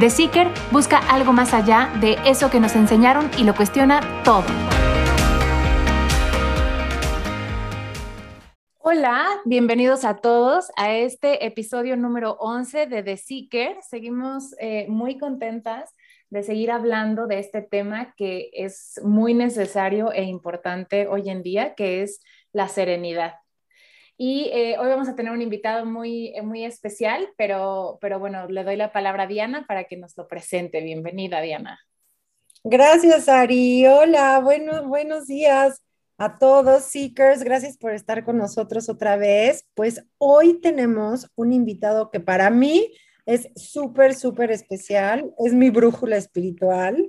The Seeker busca algo más allá de eso que nos enseñaron y lo cuestiona todo. Hola, bienvenidos a todos a este episodio número 11 de The Seeker. Seguimos eh, muy contentas de seguir hablando de este tema que es muy necesario e importante hoy en día, que es la serenidad. Y eh, hoy vamos a tener un invitado muy, eh, muy especial, pero, pero bueno, le doy la palabra a Diana para que nos lo presente. Bienvenida, Diana. Gracias, Ari. Hola, bueno, buenos días a todos, Seekers. Gracias por estar con nosotros otra vez. Pues hoy tenemos un invitado que para mí es súper, súper especial. Es mi brújula espiritual.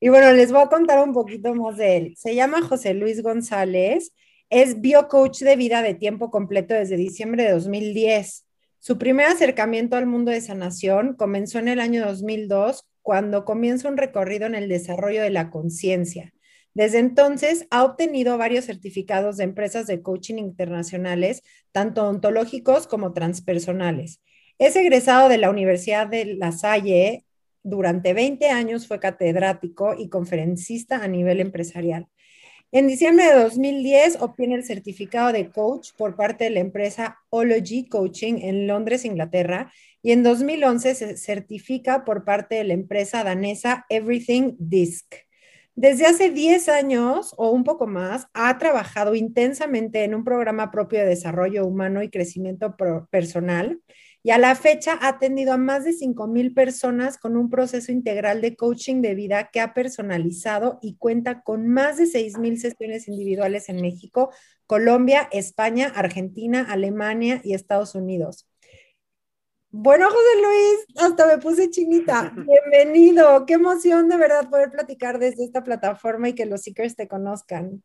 Y bueno, les voy a contar un poquito más de él. Se llama José Luis González es biocoach de vida de tiempo completo desde diciembre de 2010. Su primer acercamiento al mundo de sanación comenzó en el año 2002, cuando comienza un recorrido en el desarrollo de la conciencia. Desde entonces ha obtenido varios certificados de empresas de coaching internacionales, tanto ontológicos como transpersonales. Es egresado de la Universidad de La Salle. Durante 20 años fue catedrático y conferencista a nivel empresarial. En diciembre de 2010 obtiene el certificado de coach por parte de la empresa Ology Coaching en Londres, Inglaterra, y en 2011 se certifica por parte de la empresa danesa Everything Disc. Desde hace 10 años o un poco más, ha trabajado intensamente en un programa propio de desarrollo humano y crecimiento personal y a la fecha ha atendido a más de 5.000 personas con un proceso integral de coaching de vida que ha personalizado y cuenta con más de 6.000 sesiones individuales en México, Colombia, España, Argentina, Alemania y Estados Unidos. Bueno, José Luis, hasta me puse chinita. Bienvenido. Qué emoción de verdad poder platicar desde esta plataforma y que los seekers te conozcan.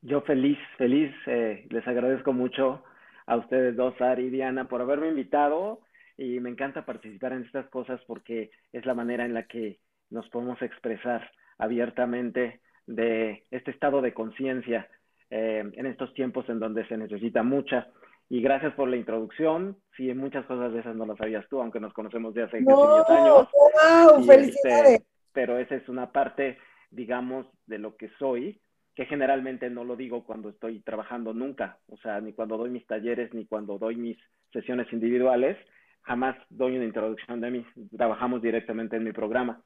Yo feliz, feliz. Eh, les agradezco mucho a ustedes dos, Ari y Diana, por haberme invitado y me encanta participar en estas cosas porque es la manera en la que nos podemos expresar abiertamente de este estado de conciencia eh, en estos tiempos en donde se necesita mucha. Y gracias por la introducción. Sí, muchas cosas de esas no las sabías tú, aunque nos conocemos de hace no, años. ¡Wow! Este, ¡Felicidades! pero esa es una parte, digamos, de lo que soy que generalmente no lo digo cuando estoy trabajando nunca, o sea, ni cuando doy mis talleres, ni cuando doy mis sesiones individuales, jamás doy una introducción de mí, trabajamos directamente en mi programa.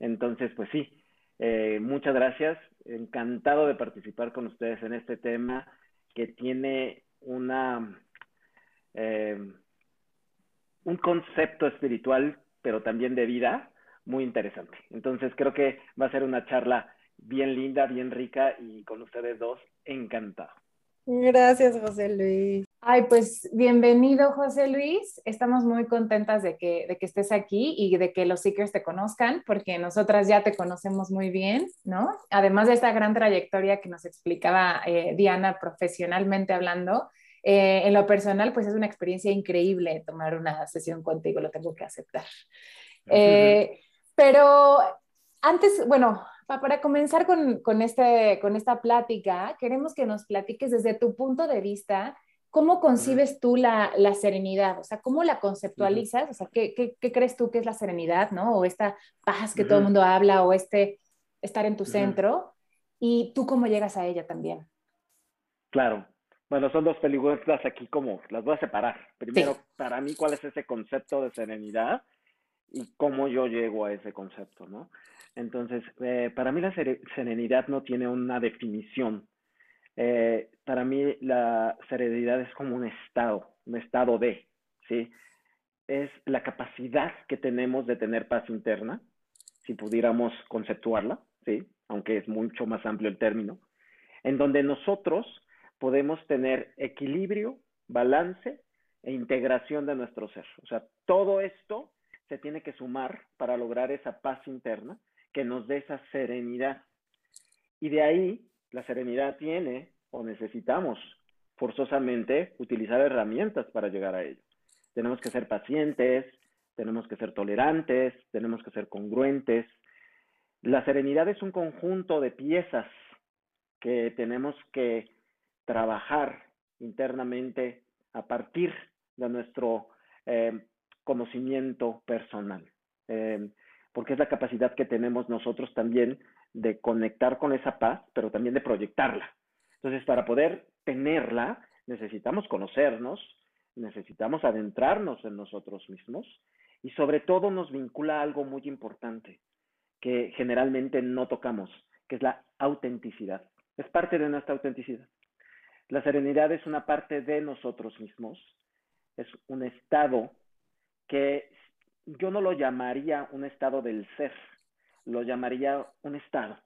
Entonces, pues sí, eh, muchas gracias, encantado de participar con ustedes en este tema que tiene una, eh, un concepto espiritual, pero también de vida muy interesante. Entonces, creo que va a ser una charla bien linda, bien rica y con ustedes dos, encantado. Gracias, José Luis. Ay, pues bienvenido, José Luis. Estamos muy contentas de que, de que estés aquí y de que los Seekers te conozcan, porque nosotras ya te conocemos muy bien, ¿no? Además de esta gran trayectoria que nos explicaba eh, Diana profesionalmente hablando, eh, en lo personal, pues es una experiencia increíble tomar una sesión contigo, lo tengo que aceptar. Eh, pero antes, bueno, para comenzar con, este, con esta plática, queremos que nos platiques desde tu punto de vista, ¿cómo concibes tú la, serenidad? O sea, ¿cómo la conceptualizas? O sea, ¿qué, crees tú que es la serenidad, no? O esta paz que todo el mundo habla, o este estar en tu centro. ¿Y tú cómo llegas a ella también? Claro. Bueno, son dos películas aquí como las voy a separar. Primero, para mí, ¿cuál es ese concepto de serenidad? Y cómo yo llego a ese concepto, ¿no? Entonces, eh, para mí la serenidad no tiene una definición. Eh, para mí la serenidad es como un estado, un estado de, ¿sí? Es la capacidad que tenemos de tener paz interna, si pudiéramos conceptuarla, ¿sí? Aunque es mucho más amplio el término, en donde nosotros podemos tener equilibrio, balance e integración de nuestro ser. O sea, todo esto se tiene que sumar para lograr esa paz interna que nos dé esa serenidad. Y de ahí, la serenidad tiene o necesitamos forzosamente utilizar herramientas para llegar a ello. Tenemos que ser pacientes, tenemos que ser tolerantes, tenemos que ser congruentes. La serenidad es un conjunto de piezas que tenemos que trabajar internamente a partir de nuestro eh, conocimiento personal, eh, porque es la capacidad que tenemos nosotros también de conectar con esa paz, pero también de proyectarla. Entonces, para poder tenerla, necesitamos conocernos, necesitamos adentrarnos en nosotros mismos y sobre todo nos vincula a algo muy importante que generalmente no tocamos, que es la autenticidad. Es parte de nuestra autenticidad. La serenidad es una parte de nosotros mismos, es un estado que yo no lo llamaría un estado del ser, lo llamaría un estado.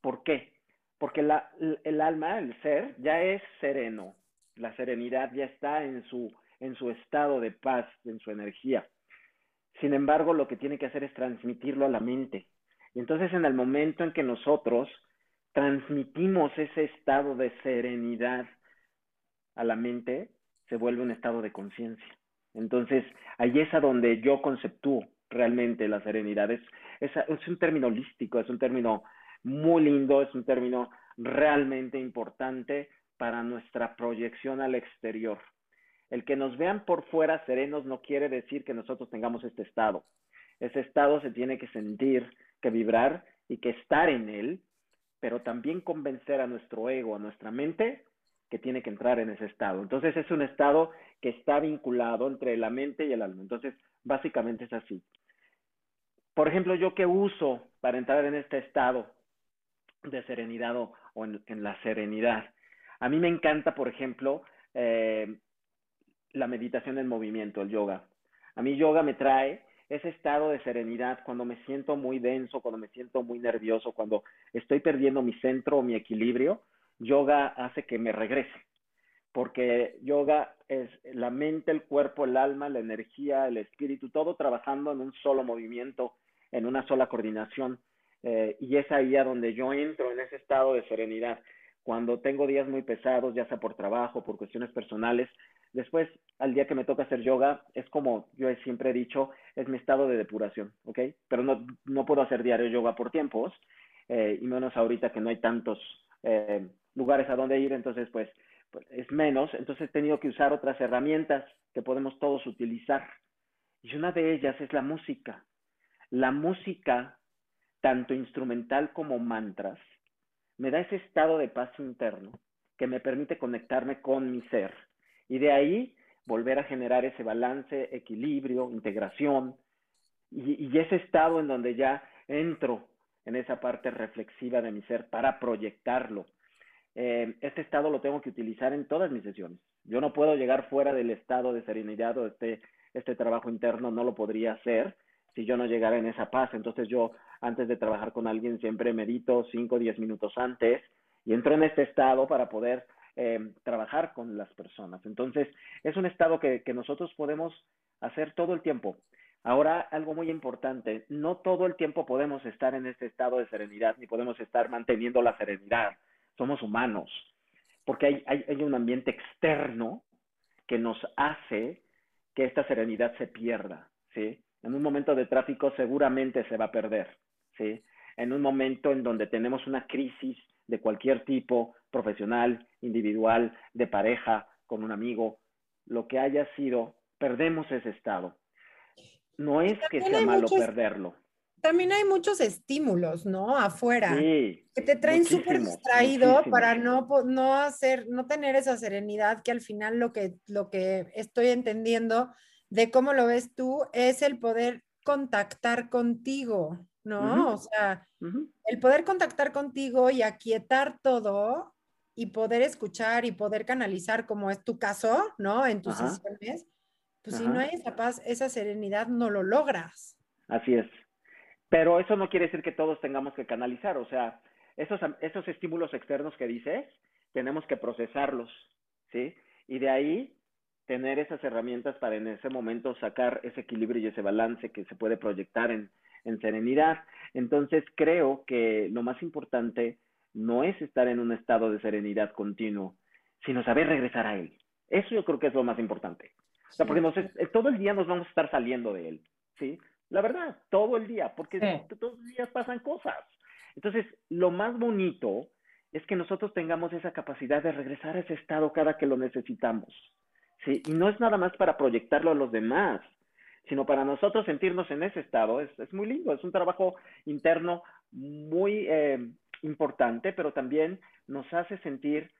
¿Por qué? porque el alma, el ser, ya es sereno. La serenidad ya está en su, en su estado de paz, en su energía. Sin embargo, lo que tiene que hacer es transmitirlo a la mente. Y entonces en el momento en que nosotros transmitimos ese estado de serenidad a la mente, se vuelve un estado de conciencia. Entonces, ahí es a donde yo conceptúo realmente la serenidad. Es, es, es un término holístico, es un término muy lindo, es un término realmente importante para nuestra proyección al exterior. El que nos vean por fuera serenos no quiere decir que nosotros tengamos este estado. Ese estado se tiene que sentir, que vibrar y que estar en él, pero también convencer a nuestro ego, a nuestra mente, que tiene que entrar en ese estado. Entonces es un estado que está vinculado entre la mente y el alma. Entonces, básicamente es así. Por ejemplo, yo que uso para entrar en este estado de serenidad o, en, la serenidad. A mí me encanta, por ejemplo, eh, la meditación en movimiento, el yoga. A mí yoga me trae ese estado de serenidad cuando me siento muy denso, cuando me siento muy nervioso, cuando estoy perdiendo mi centro mi equilibrio, yoga hace que me regrese. Porque yoga es la mente, el cuerpo, el alma, la energía, el espíritu, todo trabajando en un solo movimiento, en una sola coordinación. Eh, y es ahí a donde yo entro en ese estado de serenidad. Cuando tengo días muy pesados, ya sea por trabajo, por cuestiones personales, después al día que me toca hacer yoga, es como yo siempre he dicho, es mi estado de depuración, ¿ok? Pero no, no puedo hacer diario yoga por tiempos, eh, y menos ahorita que no hay tantos eh, lugares a donde ir, entonces pues, es menos, entonces he tenido que usar otras herramientas que podemos todos utilizar. Y una de ellas es la música. La música tanto instrumental como mantras, me da ese estado de paz interno que me permite conectarme con mi ser y de ahí volver a generar ese balance, equilibrio, integración y, ese estado en donde ya entro en esa parte reflexiva de mi ser para proyectarlo. Eh, este estado lo tengo que utilizar en todas mis sesiones. Yo no puedo llegar fuera del estado de serenidad o este, este trabajo interno, no lo podría hacer si yo no llegara en esa paz. Entonces yo antes de trabajar con alguien siempre medito 5 o 10 minutos antes y entro en este estado para poder eh, trabajar con las personas. Entonces es un estado que, que nosotros podemos hacer todo el tiempo. Ahora, algo muy importante, no todo el tiempo podemos estar en este estado de serenidad, ni podemos estar manteniendo la serenidad. Somos humanos, porque hay, hay, hay un ambiente externo que nos hace que esta serenidad se pierda, ¿sí? En un momento de tráfico seguramente se va a perder, ¿sí? En un momento en donde tenemos una crisis de cualquier tipo, profesional, individual, de pareja, con un amigo, lo que haya sido, perdemos ese estado. No es que sea malo perderlo. También hay muchos estímulos, ¿no? Afuera, que te traen súper distraído para no, no hacer, no tener esa serenidad que al final lo que, lo que estoy entendiendo de cómo lo ves tú, es el poder contactar contigo, ¿no? O sea, el poder contactar contigo y aquietar todo y poder escuchar y poder canalizar, como es tu caso, ¿no? En tus sesiones, pues si no hay esa paz, esa serenidad, no lo logras. Así es. Pero eso no quiere decir que todos tengamos que canalizar, o sea, esos, esos estímulos externos que dices, tenemos que procesarlos, ¿sí? Y de ahí tener esas herramientas para en ese momento sacar ese equilibrio y ese balance que se puede proyectar en, en serenidad. Entonces creo que lo más importante no es estar en un estado de serenidad continuo, sino saber regresar a él. Eso yo creo que es lo más importante. O sea, porque todo el día nos vamos a estar saliendo de él, ¿sí? La verdad, todo el día, porque todos los días pasan cosas. Entonces, lo más bonito es que nosotros tengamos esa capacidad de regresar a ese estado cada que lo necesitamos. ¿sí? Y no es nada más para proyectarlo a los demás, sino para nosotros sentirnos en ese estado. Es, es muy lindo, es un trabajo interno muy eh, importante, pero también nos hace sentir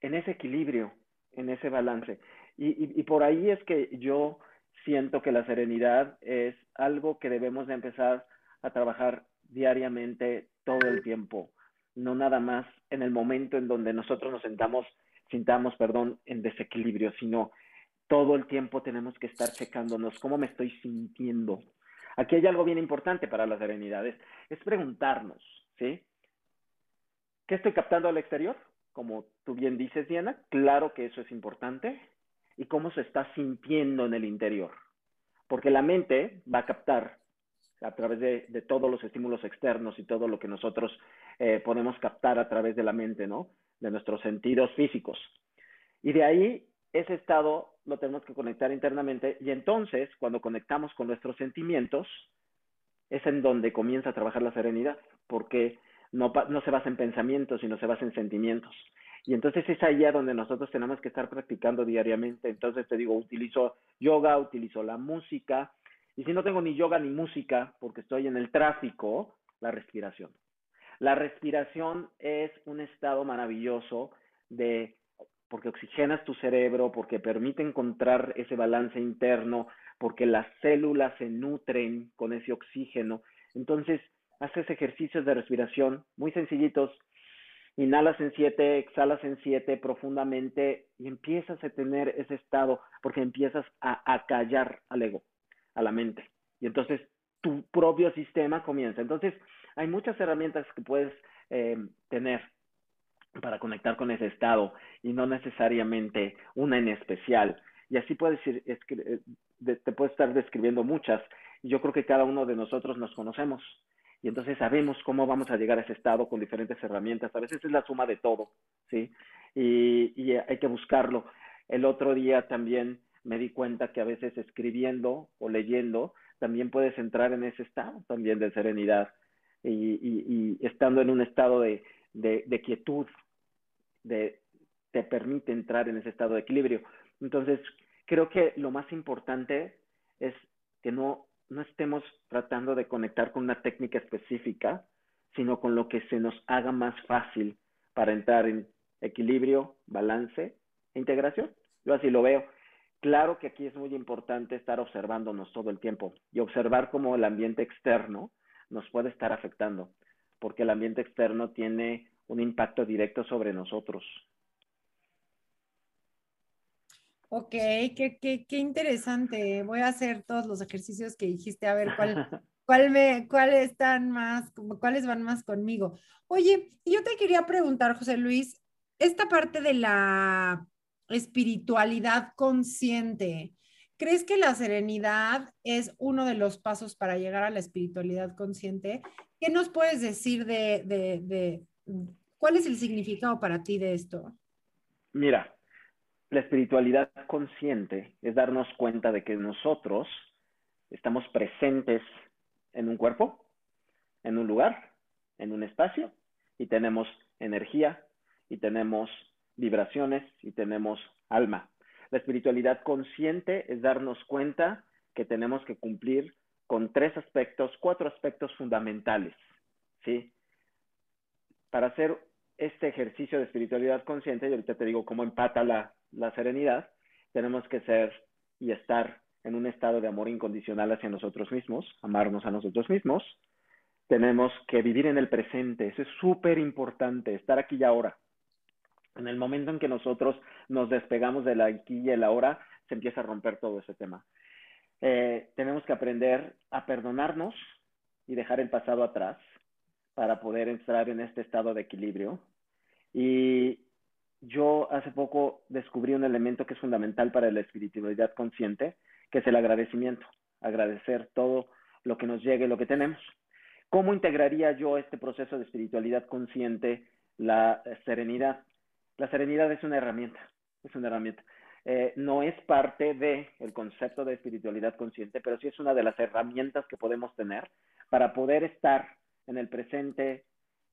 en ese equilibrio, en ese balance. Y, y por ahí es que yo siento que la serenidad es algo que debemos de empezar a trabajar diariamente todo el tiempo, no nada más en el momento en donde nosotros nos sentamos, sintamos, perdón, en desequilibrio, sino todo el tiempo tenemos que estar checándonos cómo me estoy sintiendo. Aquí hay algo bien importante para la serenidad, es, es preguntarnos, ¿sí? ¿Qué estoy captando al exterior? Como tú bien dices, Diana, claro que eso es importante y cómo se está sintiendo en el interior. Porque la mente va a captar a través de, todos los estímulos externos y todo lo que nosotros eh, podemos captar a través de la mente, ¿no? De nuestros sentidos físicos. Y de ahí, ese estado lo tenemos que conectar internamente y entonces, cuando conectamos con nuestros sentimientos, es en donde comienza a trabajar la serenidad, porque no, no se basa en pensamientos, sino se basa en sentimientos. Y entonces es ahí a donde nosotros tenemos que estar practicando diariamente. Entonces te digo, utilizo yoga, utilizo la música. Y si no tengo ni yoga ni música, porque estoy en el tráfico, la respiración. La respiración es un estado maravilloso de porque oxigenas tu cerebro, porque permite encontrar ese balance interno, porque las células se nutren con ese oxígeno. Entonces, haces ejercicios de respiración muy sencillitos, inhalas en siete, exhalas en siete profundamente y empiezas a tener ese estado porque empiezas a, callar al ego, a la mente. Y entonces tu propio sistema comienza. Entonces hay muchas herramientas que puedes eh, tener para conectar con ese estado y no necesariamente una en especial. Y así puedes ir, eh, te puedes estar describiendo muchas. Yo creo que cada uno de nosotros nos conocemos y entonces sabemos cómo vamos a llegar a ese estado con diferentes herramientas. A veces es la suma de todo, ¿sí? Y, hay que buscarlo. El otro día también me di cuenta que a veces escribiendo o leyendo también puedes entrar en ese estado también de serenidad y, estando en un estado de, de, quietud, de, te permite entrar en ese estado de equilibrio. Entonces, creo que lo más importante es que no no estemos tratando de conectar con una técnica específica, sino con lo que se nos haga más fácil para entrar en equilibrio, balance e integración. Yo así lo veo. Claro que aquí es muy importante estar observándonos todo el tiempo y observar cómo el ambiente externo nos puede estar afectando, porque el ambiente externo tiene un impacto directo sobre nosotros. Ok, qué, qué, qué, interesante. Voy a hacer todos los ejercicios que dijiste, a ver cuál, cuál me, cuáles están más, cuáles van más conmigo. Oye, yo te quería preguntar, José Luis, esta parte de la espiritualidad consciente, ¿crees que la serenidad es uno de los pasos para llegar a la espiritualidad consciente? ¿Qué nos puedes decir de, de, de cuál es el significado para ti de esto? Mira, la espiritualidad consciente es darnos cuenta de que nosotros estamos presentes en un cuerpo, en un lugar, en un espacio, y tenemos energía, y tenemos vibraciones, y tenemos alma. La espiritualidad consciente es darnos cuenta que tenemos que cumplir con tres aspectos, cuatro aspectos fundamentales, ¿sí? Para hacer este ejercicio de espiritualidad consciente, y ahorita te digo cómo empata la, la serenidad, tenemos que ser y estar en un estado de amor incondicional hacia nosotros mismos, amarnos a nosotros mismos. Tenemos que vivir en el presente, eso es súper importante, estar aquí y ahora. En el momento en que nosotros nos despegamos de la aquí y el ahora, se empieza a romper todo ese tema. Eh, tenemos que aprender a perdonarnos y dejar el pasado atrás para poder entrar en este estado de equilibrio. Y yo hace poco descubrí un elemento que es fundamental para la espiritualidad consciente, que es el agradecimiento. Agradecer todo lo que nos llegue, lo que tenemos. ¿Cómo integraría yo este proceso de espiritualidad consciente la serenidad? La serenidad es una herramienta, es una herramienta. Eh, no es parte del el concepto de espiritualidad consciente, pero sí es una de las herramientas que podemos tener para poder estar en el presente,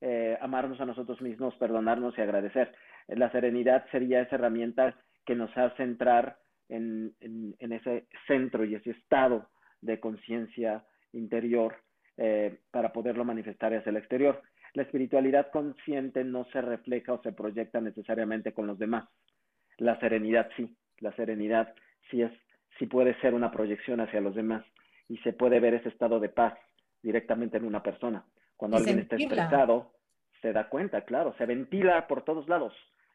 eh, amarnos a nosotros mismos, perdonarnos y agradecer. La serenidad sería esa herramienta que nos hace entrar en, en, ese centro y ese estado de conciencia interior eh, para poderlo manifestar hacia el exterior. La espiritualidad consciente no se refleja o se proyecta necesariamente con los demás. La serenidad sí, la serenidad sí es, sí puede ser una proyección hacia los demás y se puede ver ese estado de paz directamente en una persona. Cuando alguien está estresado, se da cuenta, claro, se ventila por todos lados.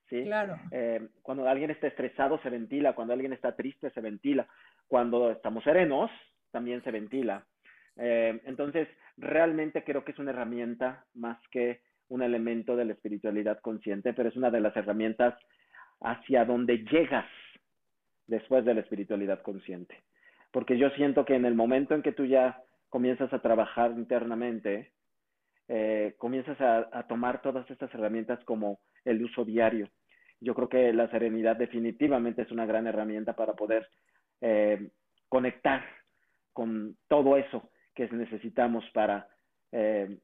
¿Sí? Claro. Eh, cuando alguien está estresado, se ventila. Cuando alguien está triste, se ventila. Cuando estamos serenos, también se ventila. Eh, entonces, realmente creo que es una herramienta más que un elemento de la espiritualidad consciente, pero es una de las herramientas hacia donde llegas después de la espiritualidad consciente. Porque yo siento que en el momento en que tú ya comienzas a trabajar internamente, eh, comienzas a, tomar todas estas herramientas como el uso diario. Yo creo que la serenidad definitivamente es una gran herramienta para poder eh, conectar con todo eso que necesitamos para eh,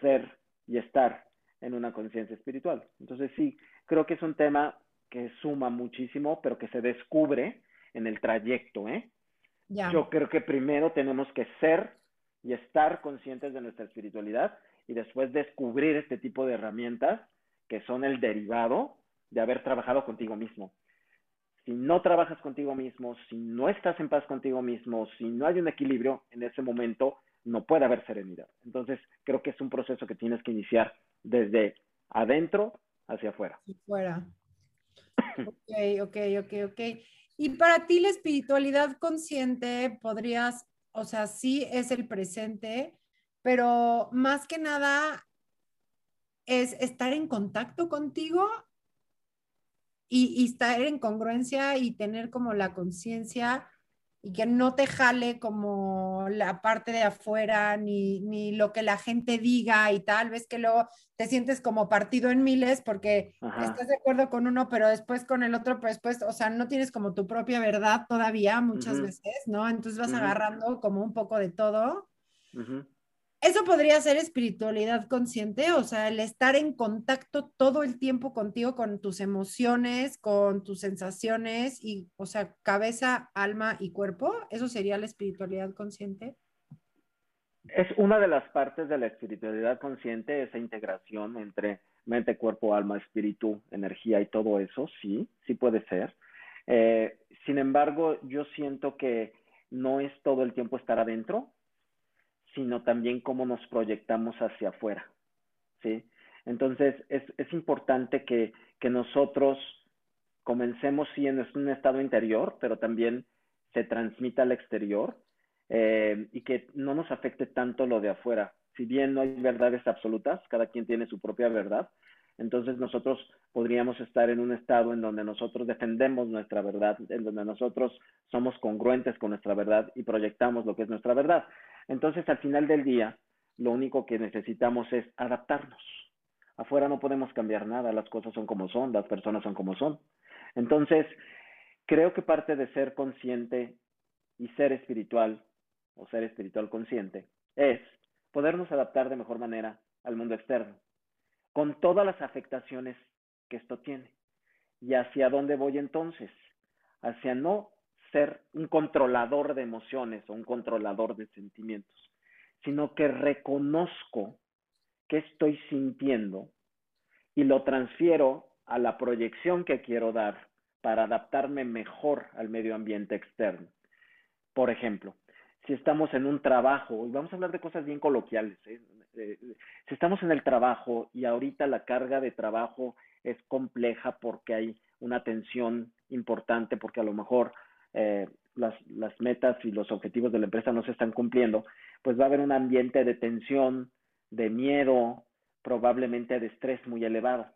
ser y estar en una conciencia espiritual. Entonces sí, creo que es un tema que suma muchísimo, pero que se descubre en el trayecto. ¿eh? Yo creo que primero tenemos que ser y estar conscientes de nuestra espiritualidad y después descubrir este tipo de herramientas que son el derivado de haber trabajado contigo mismo. Si no trabajas contigo mismo, si no estás en paz contigo mismo, si no hay un equilibrio, en ese momento no puede haber serenidad. Entonces, creo que es un proceso que tienes que iniciar desde adentro hacia afuera. Fuera. Ok, ok, ok, ok. Y para ti la espiritualidad consciente podrías, o sea, sí es el presente, pero más que nada es estar en contacto contigo y, estar en congruencia y tener como la conciencia y que no te jale como la parte de afuera ni, ni, lo que la gente diga y tal, ves que luego te sientes como partido en miles porque estás de acuerdo con uno, pero después con el otro, pero después, o sea, no tienes como tu propia verdad todavía muchas veces, ¿no? Entonces vas agarrando como un poco de todo. Eso podría ser espiritualidad consciente, o sea, el estar en contacto todo el tiempo contigo, con tus emociones, con tus sensaciones y, o sea, cabeza, alma y cuerpo. ¿Eso sería la espiritualidad consciente? Es una de las partes de la espiritualidad consciente, esa integración entre mente, cuerpo, alma, espíritu, energía y todo eso, sí, sí puede ser. Eh, sin embargo, yo siento que no es todo el tiempo estar adentro, sino también cómo nos proyectamos hacia afuera, ¿sí? Entonces, es, es importante que, que nosotros comencemos, sí, en un estado interior, pero también se transmita al exterior eh, y que no nos afecte tanto lo de afuera. Si bien no hay verdades absolutas, cada quien tiene su propia verdad, entonces nosotros podríamos estar en un estado en donde nosotros defendemos nuestra verdad, en donde nosotros somos congruentes con nuestra verdad y proyectamos lo que es nuestra verdad. Entonces, al final del día, lo único que necesitamos es adaptarnos. Afuera no podemos cambiar nada, las cosas son como son, las personas son como son. Entonces, creo que parte de ser consciente y ser espiritual, o ser espiritual consciente, es podernos adaptar de mejor manera al mundo externo, con todas las afectaciones que esto tiene. ¿Y hacia dónde voy entonces? Hacia no ser un controlador de emociones o un controlador de sentimientos, sino que reconozco qué estoy sintiendo y lo transfiero a la proyección que quiero dar para adaptarme mejor al medio ambiente externo. Por ejemplo, si estamos en un trabajo, y vamos a hablar de cosas bien coloquiales, ¿eh? Eh, si estamos en el trabajo y ahorita la carga de trabajo es compleja porque hay una tensión importante, porque a lo mejor eh, las, las metas y los objetivos de la empresa no se están cumpliendo, pues va a haber un ambiente de tensión, de miedo, probablemente de estrés muy elevado.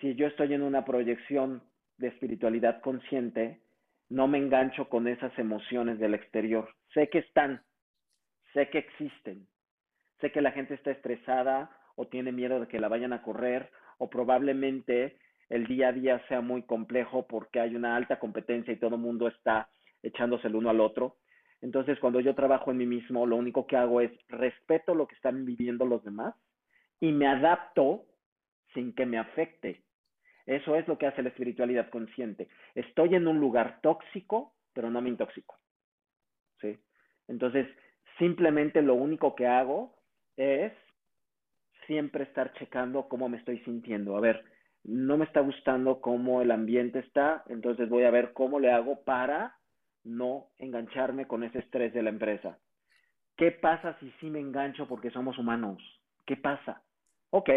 Si yo estoy en una proyección de espiritualidad consciente, no me engancho con esas emociones del exterior. Sé que están, sé que existen, sé que la gente está estresada o tiene miedo de que la vayan a correr o probablemente el día a día sea muy complejo porque hay una alta competencia y todo el mundo está echándose el uno al otro. Entonces, cuando yo trabajo en mí mismo, lo único que hago es respeto lo que están viviendo los demás y me adapto sin que me afecte. Eso es lo que hace la espiritualidad consciente. Estoy en un lugar tóxico, pero no me intoxico. ¿Sí? Entonces, simplemente lo único que hago es siempre estar checando cómo me estoy sintiendo. A ver, no me está gustando cómo el ambiente está, entonces voy a ver cómo le hago para no engancharme con ese estrés de la empresa. ¿Qué pasa si sí me engancho porque somos humanos? ¿Qué pasa? Ok,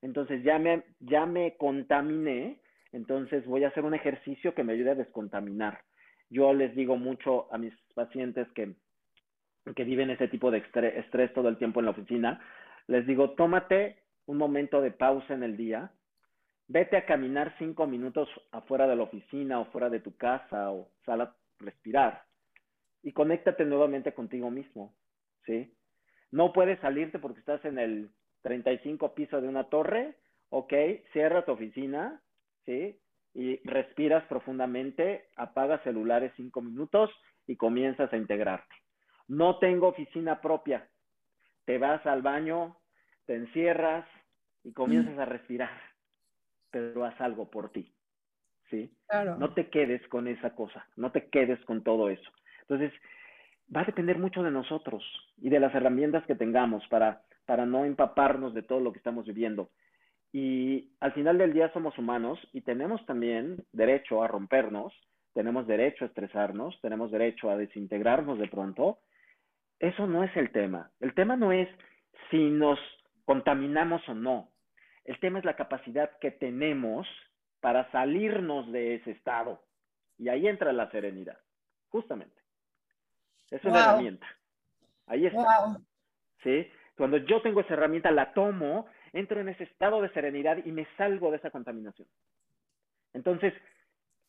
entonces ya me, ya me contaminé, entonces voy a hacer un ejercicio que me ayude a descontaminar. Yo les digo mucho a mis pacientes que, que viven ese tipo de estrés todo el tiempo en la oficina, les digo, tómate un momento de pausa en el día, vete a caminar cinco minutos afuera de la oficina o fuera de tu casa o sal a respirar y conéctate nuevamente contigo mismo, ¿sí? No puedes salirte porque estás en el 35 piso de una torre, ok, cierra tu oficina, ¿sí? Y respiras profundamente, apagas celulares cinco minutos y comienzas a integrarte. No tengo oficina propia. Te vas al baño, te encierras y comienzas a respirar, pero haz algo por ti, ¿sí? Claro. No te quedes con esa cosa, no te quedes con todo eso. Entonces, va a depender mucho de nosotros y de las herramientas que tengamos para, para no empaparnos de todo lo que estamos viviendo. Y al final del día somos humanos y tenemos también derecho a rompernos, tenemos derecho a estresarnos, tenemos derecho a desintegrarnos de pronto. Eso no es el tema. El tema no es si nos contaminamos o no. El tema es la capacidad que tenemos para salirnos de ese estado. Y ahí entra la serenidad, justamente. Es una herramienta. Ahí está. ¿Sí? Cuando yo tengo esa herramienta, la tomo, entro en ese estado de serenidad y me salgo de esa contaminación. Entonces,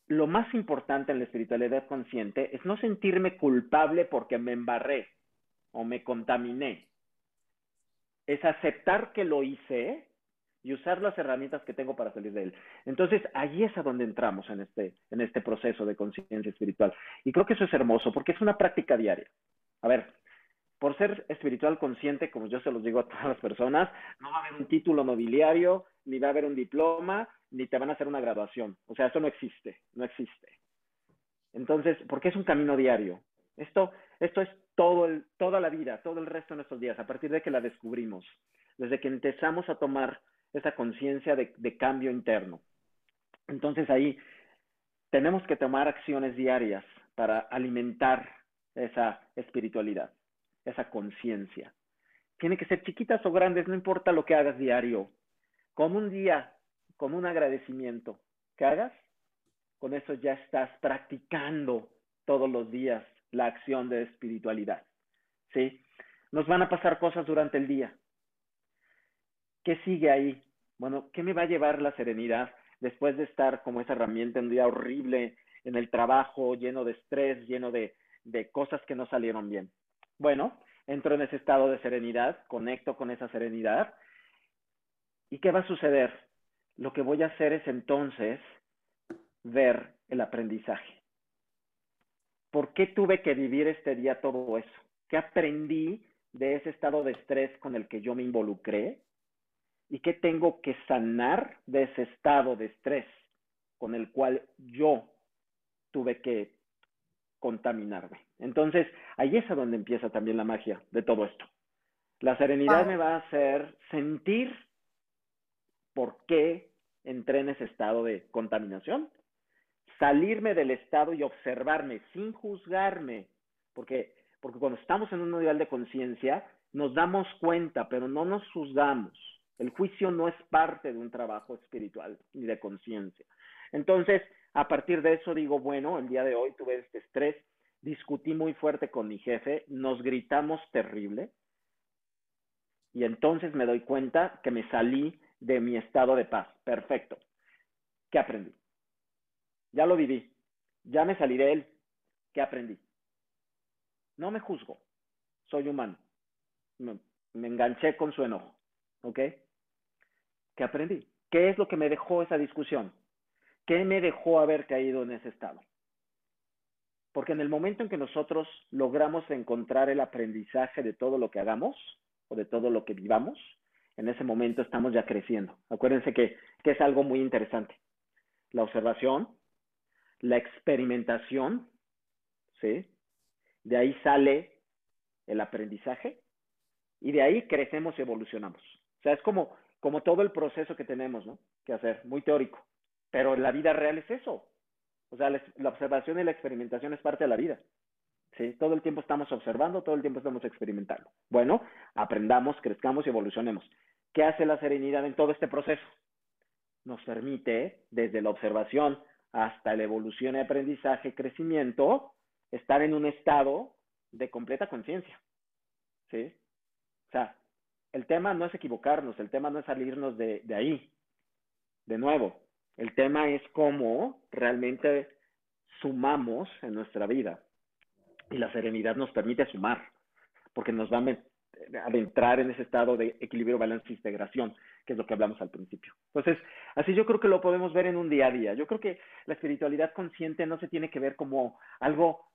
lo más importante en la espiritualidad consciente es no sentirme culpable porque me embarré o me contaminé es aceptar que lo hice y usar las herramientas que tengo para salir de él. Entonces, ahí es a donde entramos en este, en este proceso de conciencia espiritual. Y creo que eso es hermoso porque es una práctica diaria. A ver, por ser espiritual consciente, como yo se los digo a todas las personas, no va a haber un título nobiliario, ni va a haber un diploma, ni te van a hacer una graduación. O sea, eso no existe, no existe. Entonces, porque es un camino diario. Esto, esto es todo el, toda la vida, todo el resto de nuestros días, a partir de que la descubrimos, desde que empezamos a tomar esa conciencia de, cambio interno. Entonces ahí tenemos que tomar acciones diarias para alimentar esa espiritualidad, esa conciencia. Tiene que ser chiquitas o grandes, no importa lo que hagas diario. Con un día, con un agradecimiento que hagas, con eso ya estás practicando todos los días la acción de espiritualidad. ¿Sí? Nos van a pasar cosas durante el día. ¿Qué sigue ahí? Bueno, ¿qué me va a llevar la serenidad después de estar como esa herramienta en un día horrible, en el trabajo, lleno de estrés, lleno de, de cosas que no salieron bien? Bueno, entro en ese estado de serenidad, conecto con esa serenidad. ¿Y qué va a suceder? Lo que voy a hacer es entonces ver el aprendizaje. ¿por qué tuve que vivir este día todo eso? ¿Qué aprendí de ese estado de estrés con el que yo me involucré? ¿Y qué tengo que sanar de ese estado de estrés con el cual yo tuve que contaminarme? Entonces, ahí es a donde empieza también la magia de todo esto. La serenidad me va a hacer sentir por qué entré en ese estado de contaminación salirme del estado y observarme sin juzgarme, porque, porque cuando estamos en un nivel de conciencia, nos damos cuenta, pero no nos juzgamos. El juicio no es parte de un trabajo espiritual ni de conciencia. Entonces, a partir de eso digo, bueno, el día de hoy tuve este estrés, discutí muy fuerte con mi jefe, nos gritamos terrible, y entonces me doy cuenta que me salí de mi estado de paz. Perfecto. ¿Qué aprendí? Ya lo viví. Ya me salí de él. ¿Qué aprendí? No me juzgo. Soy humano. Me, enganché con su enojo. ¿Ok? ¿Qué aprendí? ¿Qué es lo que me dejó esa discusión? ¿Qué me dejó haber caído en ese estado? Porque en el momento en que nosotros logramos encontrar el aprendizaje de todo lo que hagamos o de todo lo que vivamos, en ese momento estamos ya creciendo. Acuérdense que, que es algo muy interesante. La observación, la experimentación, ¿sí? De ahí sale el aprendizaje y de ahí crecemos y evolucionamos. O sea, es como, como todo el proceso que tenemos, ¿no? Que hacer, muy teórico. Pero la vida real es eso. O sea, la observación y la experimentación es parte de la vida. ¿sí? Todo el tiempo estamos observando, todo el tiempo estamos experimentando. Bueno, aprendamos, crezcamos y evolucionemos. ¿Qué hace la serenidad en todo este proceso? Nos permite, desde la observación hasta la evolución y aprendizaje, crecimiento, estar en un estado de completa conciencia. ¿Sí? O sea, el tema no es equivocarnos, el tema no es salirnos de, ahí. De nuevo, el tema es cómo realmente sumamos en nuestra vida. Y la serenidad nos permite sumar, porque nos va a adentrar en ese estado de equilibrio, balance integración, que es lo que hablamos al principio. Entonces, así yo creo que lo podemos ver en un día a día. Yo creo que la espiritualidad consciente no se tiene que ver como algo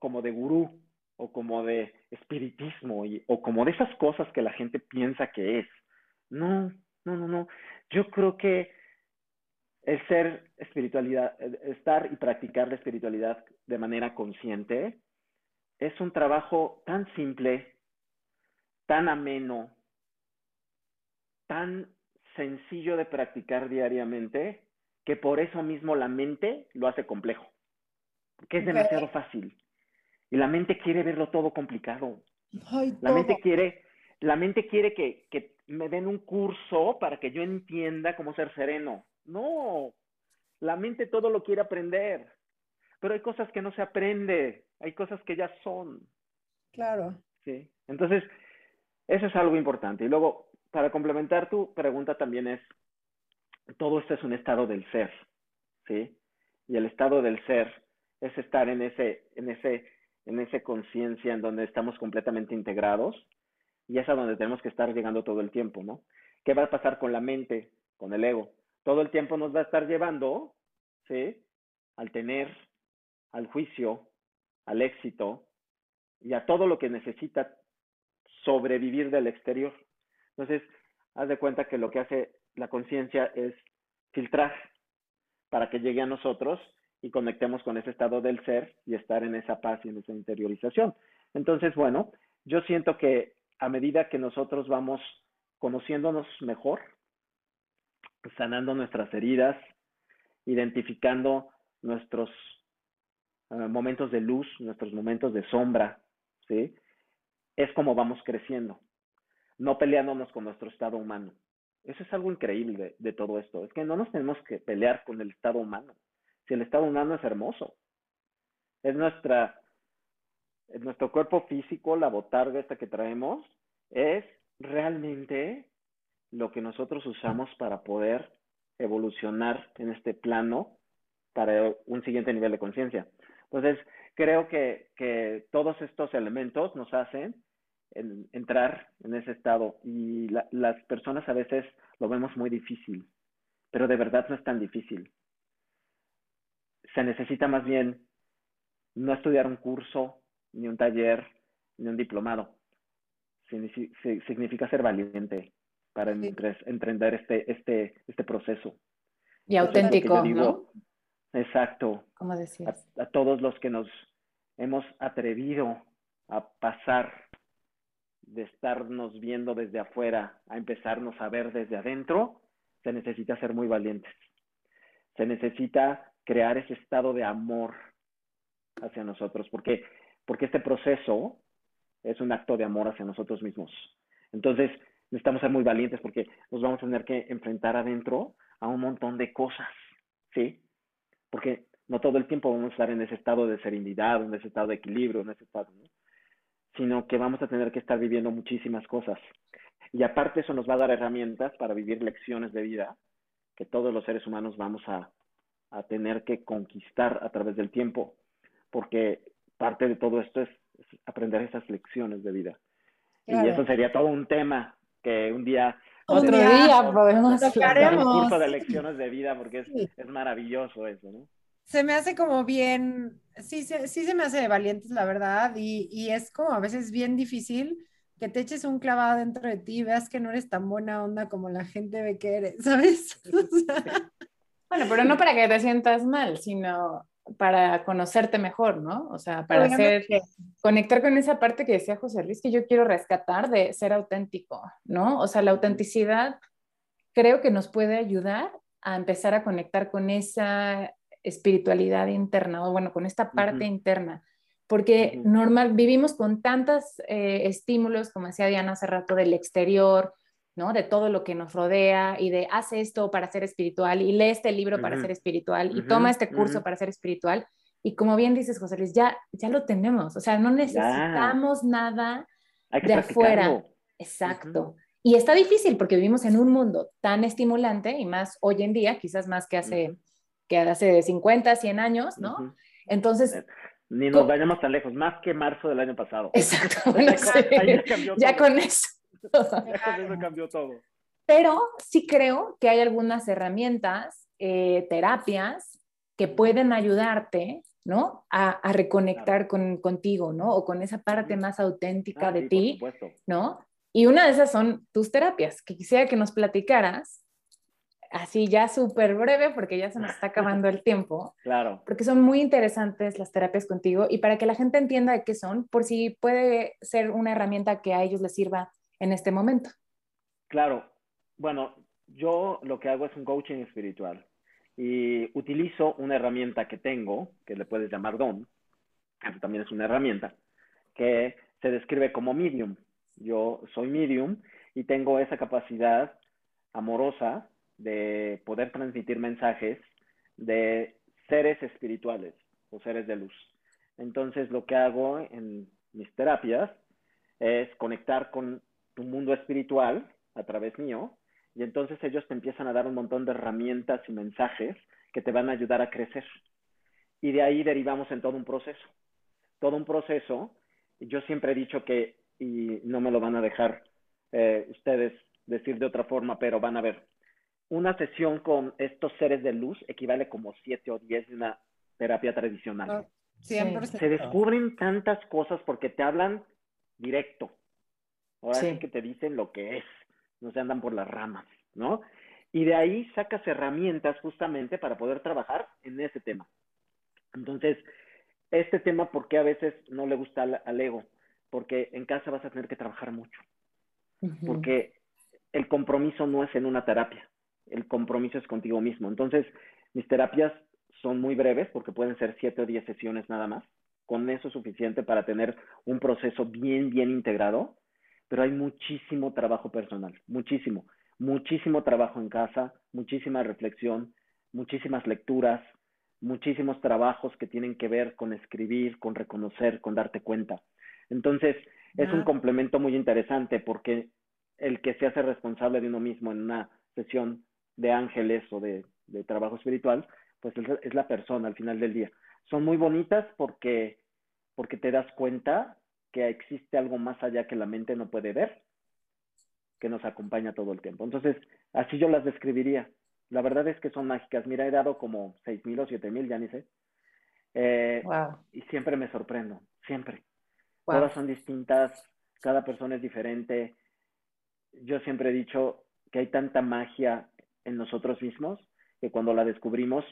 como de gurú o como de espiritismo y, o como de esas cosas que la gente piensa que es. No, no, no, no. Yo creo que el ser espiritualidad, estar y practicar la espiritualidad de manera consciente es un trabajo tan simple, tan ameno, tan sencillo de practicar diariamente, que por eso mismo la mente lo hace complejo, que es demasiado fácil. Y la mente quiere verlo todo complicado. la mente quiere, la mente quiere que, que me den un curso para que yo entienda cómo ser sereno. No, la mente todo lo quiere aprender, pero hay cosas que no se aprende, hay cosas que ya son. Claro. Sí. Entonces, eso es algo importante. Y luego, para complementar tu pregunta también es, todo esto es un estado del ser, ¿sí? Y el estado del ser es estar en ese, en ese, en esa conciencia en donde estamos completamente integrados y es a donde tenemos que estar llegando todo el tiempo, ¿no? ¿Qué va a pasar con la mente, con el ego? Todo el tiempo nos va a estar llevando, ¿sí? Al tener, al juicio, al éxito y a todo lo que necesita sobrevivir del exterior. Entonces, haz de cuenta que lo que hace la conciencia es filtrar para que llegue a nosotros y conectemos con ese estado del ser y estar en esa paz y en esa interiorización. Entonces, bueno, yo siento que a medida que nosotros vamos conociéndonos mejor, sanando nuestras heridas, identificando nuestros eh, momentos de luz, nuestros momentos de sombra, ¿sí? Es como vamos creciendo, no peleándonos con nuestro estado humano. Eso es algo increíble de, todo esto, es que no nos tenemos que pelear con el estado humano. Si el estado humano es hermoso, es nuestra, es nuestro cuerpo físico, la botarga esta que traemos, es realmente lo que nosotros usamos para poder evolucionar en este plano para un siguiente nivel de conciencia. Entonces, creo que, que todos estos elementos nos hacen entrar en ese estado y las personas a veces lo vemos muy difícil, pero de verdad no es tan difícil. Se necesita más bien no estudiar un curso, ni un taller, ni un diplomado. Significa ser valiente para emprender este, este, este proceso. Y auténtico, ¿no? Exacto. Como decías. A, todos los que nos hemos atrevido a pasar de estarnos viendo desde afuera a empezarnos a ver desde adentro, se necesita ser muy valientes. Se necesita crear ese estado de amor hacia nosotros, porque, porque este proceso es un acto de amor hacia nosotros mismos. Entonces, necesitamos ser muy valientes porque nos vamos a tener que enfrentar adentro a un montón de cosas, ¿sí? Porque no todo el tiempo vamos a estar en ese estado de serenidad, en ese estado de equilibrio, en ese estado, ¿no? sino que vamos a tener que estar viviendo muchísimas cosas. Y aparte eso nos va a dar herramientas para vivir lecciones de vida que todos los seres humanos vamos a, a tener que conquistar a través del tiempo, porque parte de todo esto es, aprender esas lecciones de vida. Y eso sería todo un tema que un día otro día, podemos hacer un curso de lecciones de vida porque es, es, maravilloso eso, ¿no? Se me hace como bien, sí, sí se me hace de valientes, la verdad, y, y, es como a veces bien difícil que te eches un clavado dentro de ti y veas que no eres tan buena onda como la gente ve que eres, ¿sabes? Bueno, pero no para que te sientas mal, sino para conocerte mejor, ¿no? O sea, para hacer, conectar con esa parte que decía José Luis, que yo quiero rescatar de ser auténtico, ¿no? O sea, la autenticidad creo que nos puede ayudar a empezar a conectar con esa espiritualidad interna, o bueno, con esta parte interna, porque normal, vivimos con tantos eh, estímulos, como decía Diana hace rato, del exterior, ¿no? De todo lo que nos rodea y de haz esto para ser espiritual y lee este libro para ser espiritual y toma este curso para ser espiritual. Y como bien dices, José Luis, ya, ya lo tenemos, o sea, no necesitamos nada de afuera. Exacto. Y está difícil porque vivimos en un mundo tan estimulante y más hoy en día, quizás más que hace, que hace 50, 100 años, ¿no? Entonces... Eh, ni nos vayamos tan lejos, más que marzo del año pasado. Exacto. ya con eso cambió todo. Pero sí creo que hay algunas herramientas, eh, terapias que pueden ayudarte, ¿no? A, reconectar con, contigo, ¿no? O con esa parte más auténtica ah, de ti, ¿no? Y una de esas son tus terapias, que quisiera que nos platicaras, así ya súper breve, porque ya se nos está acabando el tiempo. Claro. Porque son muy interesantes las terapias contigo y para que la gente entienda de qué son, por si puede ser una herramienta que a ellos les sirva en este momento. Claro, bueno, yo lo que hago es un coaching espiritual y utilizo una herramienta que tengo, que le puedes llamar don, que también es una herramienta, que se describe como medium. Yo soy medium y tengo esa capacidad amorosa de poder transmitir mensajes de seres espirituales o seres de luz. Entonces lo que hago en mis terapias es conectar con tu mundo espiritual a través mío, y entonces ellos te empiezan a dar un montón de herramientas y mensajes que te van a ayudar a crecer. Y de ahí derivamos en todo un proceso. Todo un proceso, yo siempre he dicho que, y no me lo van a dejar eh, ustedes decir de otra forma, pero van a ver, una sesión con estos seres de luz equivale como siete o diez de una terapia tradicional. 100%. Se descubren tantas cosas porque te hablan directo, Ahora sí. que te dicen lo que es, no se andan por las ramas, ¿no? Y de ahí sacas herramientas justamente para poder trabajar en ese tema. Entonces, este tema, ¿por qué a veces no le gusta al, ego? Porque en casa vas a tener que trabajar mucho. Porque el compromiso no es en una terapia, el compromiso es contigo mismo. Entonces, mis terapias son muy breves porque pueden ser siete o diez sesiones nada más. Con eso es suficiente para tener un proceso bien, bien integrado pero hay muchísimo trabajo personal, muchísimo, muchísimo trabajo en casa, muchísima reflexión, muchísimas lecturas, muchísimos trabajos que tienen que ver con escribir, con reconocer, con darte cuenta. Entonces, es un complemento muy interesante porque el que se hace responsable de uno mismo en una sesión de ángeles o de, de trabajo espiritual, pues es la persona al final del día. Son muy bonitas porque, porque te das cuenta que existe algo más allá que la mente no puede ver, que nos acompaña todo el tiempo. Entonces, así yo las describiría. La verdad es que son mágicas. Mira, he dado como seis mil o siete mil, ya ni sé. Eh, y siempre me sorprendo, siempre. Todas son distintas, cada persona es diferente. Yo siempre he dicho que hay tanta magia en nosotros mismos que cuando la descubrimos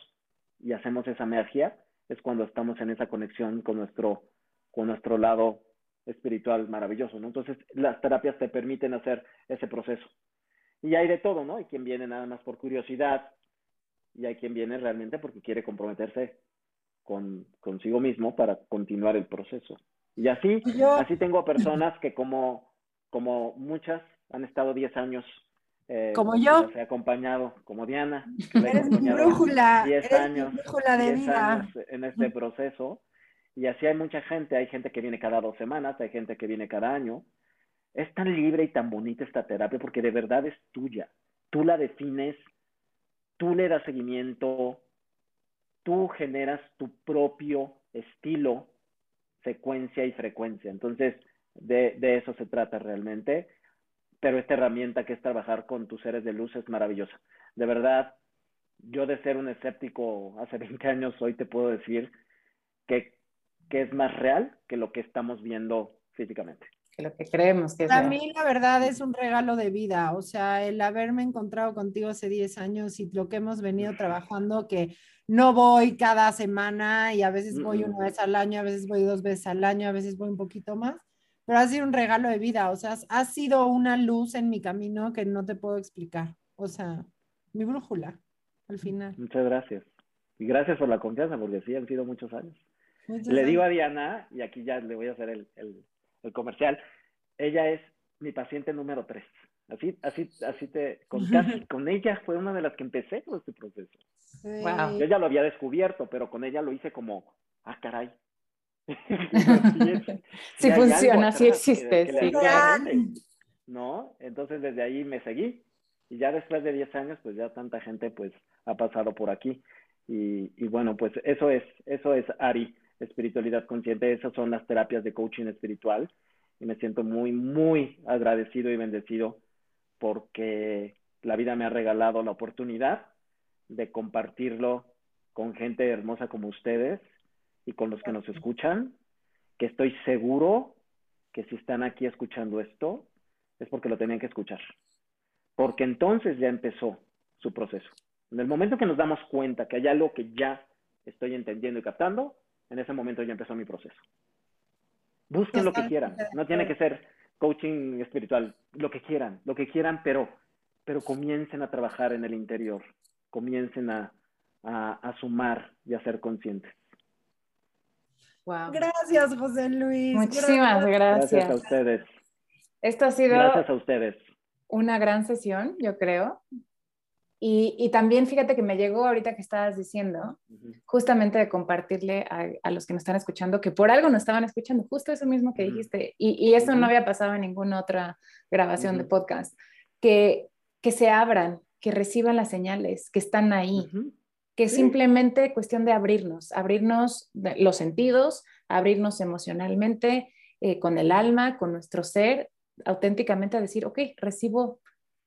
y hacemos esa magia es cuando estamos en esa conexión con nuestro, con nuestro lado espiritual maravilloso, ¿no? Entonces, las terapias te permiten hacer ese proceso. Y hay de todo, ¿no? Hay quien viene nada más por curiosidad y hay quien viene realmente porque quiere comprometerse con consigo mismo para continuar el proceso. Y así, así tengo personas que como, como muchas han estado 10 años. Eh, como yo. he acompañado, como Diana. Eres mi brújula. 10 años, brújula de vida. en este proceso. Y así hay mucha gente. Hay gente que viene cada dos semanas, hay gente que viene cada año. Es tan libre y tan bonita esta terapia porque de verdad es tuya. Tú la defines, tú le das seguimiento, tú generas tu propio estilo, secuencia y frecuencia. Entonces, de, eso se trata realmente. Pero esta herramienta que es trabajar con tus seres de luz es maravillosa. De verdad, yo de ser un escéptico hace 20 años, hoy te puedo decir que, que es más real que lo que estamos viendo físicamente que lo que creemos que es. A mí la verdad es un regalo de vida, o sea, el haberme encontrado contigo hace 10 años y lo que hemos venido trabajando, que no voy cada semana y a veces voy una vez al año, a veces voy dos veces al año, a veces voy un poquito más, pero ha sido un regalo de vida, o sea, ha sido una luz en mi camino que no te puedo explicar, o sea, mi brújula al final. Muchas gracias. Y gracias por la confianza, porque sí, han sido muchos años. Le digo a Diana, y aquí ya le voy a hacer el, el comercial, ella es mi paciente número tres. Así, así, así te, con, con ella fue una de las que empecé con este proceso. Wow. Yo ya lo había descubierto, pero con ella lo hice como, ah, caray. sí, funciona, sí existe, sí, ¿No? Entonces desde ahí me seguí. Y ya después de 10 años, pues ya tanta gente pues ha pasado por aquí. Y, y bueno, pues eso es, eso es Ari espiritualidad consciente. Esas son las terapias de coaching espiritual y me siento muy, muy agradecido y bendecido porque la vida me ha regalado la oportunidad de compartirlo con gente hermosa como ustedes y con los que nos escuchan, que estoy seguro que si están aquí escuchando esto es porque lo tenían que escuchar, porque entonces ya empezó su proceso. En el momento que nos damos cuenta que hay algo que ya estoy entendiendo y captando, en ese momento ya empezó mi proceso. Busquen lo que quieran, no tiene que ser coaching espiritual, lo que quieran, lo que quieran, pero, pero comiencen a trabajar en el interior, comiencen a, a, sumar y a ser conscientes. Wow. Gracias, José Luis. Muchísimas gracias. Gracias a ustedes. Esto ha sido gracias a ustedes. una gran sesión, yo creo. Y, también fíjate que me llegó ahorita que estabas diciendo, justamente de compartirle a, los que nos están escuchando, que por algo nos estaban escuchando, justo eso mismo que dijiste, y, eso no había pasado en ninguna otra grabación de podcast, que, que se abran, que reciban las señales, que están ahí, que es simplemente cuestión de abrirnos, abrirnos los sentidos, abrirnos emocionalmente, eh, con el alma, con nuestro ser, auténticamente a decir, ok, recibo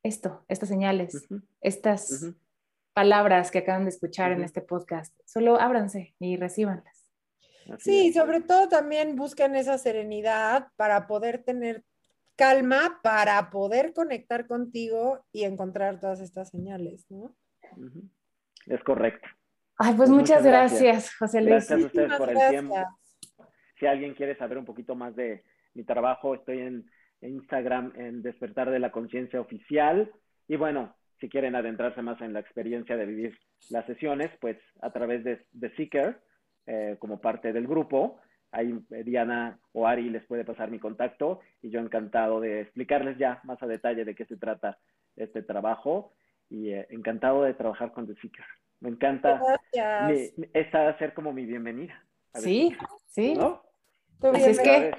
esto, estas señales, estas palabras que acaban de escuchar en este podcast. Solo ábranse y recíbanlas. sí, sobre todo también busquen esa serenidad para poder tener calma, para poder conectar contigo y encontrar todas estas señales, ¿no? Es correcto. Ay, pues, pues muchas, gracias, José Luis. Gracias a ustedes por el tiempo. Si alguien quiere saber un poquito más de mi trabajo, estoy en Instagram en Despertar de la Conciencia Oficial. Y bueno, si quieren adentrarse más en la experiencia de vivir las sesiones, pues a través de, de Seeker, eh, como parte del grupo, ahí eh, Diana o Ari les puede pasar mi contacto y yo encantado de explicarles ya más a detalle de qué se trata este trabajo y eh, encantado de trabajar con The Seeker. Me encanta. esta va a ser como mi bienvenida. Sí, sí. Así es que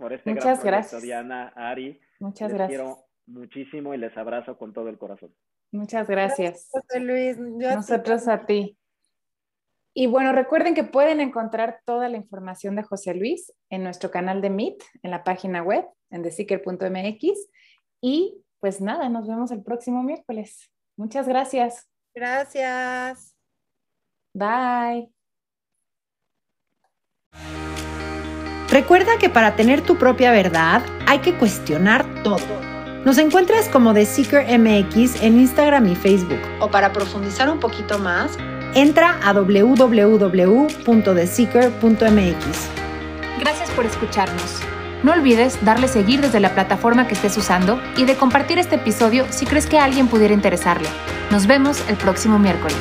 por este Muchas gran gracias. Diana, Ari. Muchas les gracias. quiero muchísimo y les abrazo con todo el corazón. Muchas gracias. José Luis. Nosotros a ti. Y bueno, recuerden que pueden encontrar toda la información de José Luis en nuestro canal de Meet, en la página web, en theseeker.mx. Y pues nada, nos vemos el próximo miércoles. Muchas gracias. Gracias. Bye. Recuerda que para tener tu propia verdad hay que cuestionar todo. Nos encuentras como The Seeker MX en Instagram y Facebook. O para profundizar un poquito más, entra a www.theseeker.mx. Gracias por escucharnos. No olvides darle seguir desde la plataforma que estés usando y de compartir este episodio si crees que a alguien pudiera interesarle. Nos vemos el próximo miércoles.